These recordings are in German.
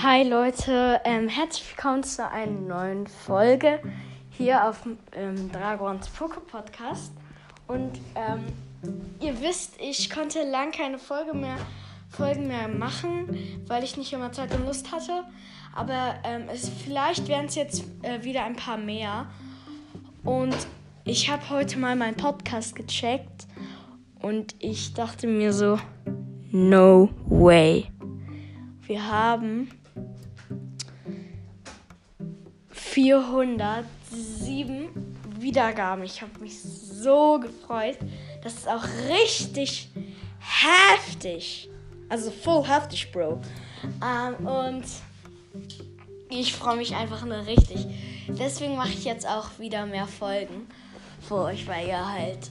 Hi Leute, ähm, herzlich willkommen zu einer neuen Folge hier auf ähm, Dragons Poke Podcast. Und ähm, ihr wisst, ich konnte lang keine Folge mehr, Folgen mehr machen, weil ich nicht immer Zeit und Lust hatte. Aber ähm, es, vielleicht werden es jetzt äh, wieder ein paar mehr. Und ich habe heute mal meinen Podcast gecheckt und ich dachte mir so, no way. Wir haben 407 Wiedergaben. Ich habe mich so gefreut. Das ist auch richtig heftig. Also voll heftig, Bro. Ähm, und ich freue mich einfach nur richtig. Deswegen mache ich jetzt auch wieder mehr Folgen für euch, weil ihr halt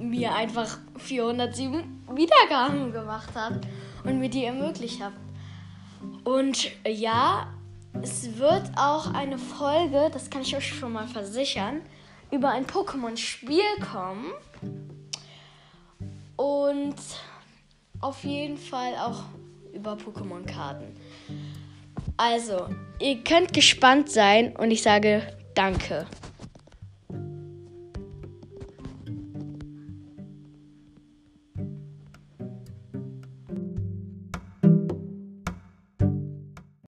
mir einfach 407 Wiedergaben gemacht habt und mir die ermöglicht habt. Und ja, es wird auch eine Folge, das kann ich euch schon mal versichern, über ein Pokémon-Spiel kommen. Und auf jeden Fall auch über Pokémon-Karten. Also, ihr könnt gespannt sein und ich sage danke.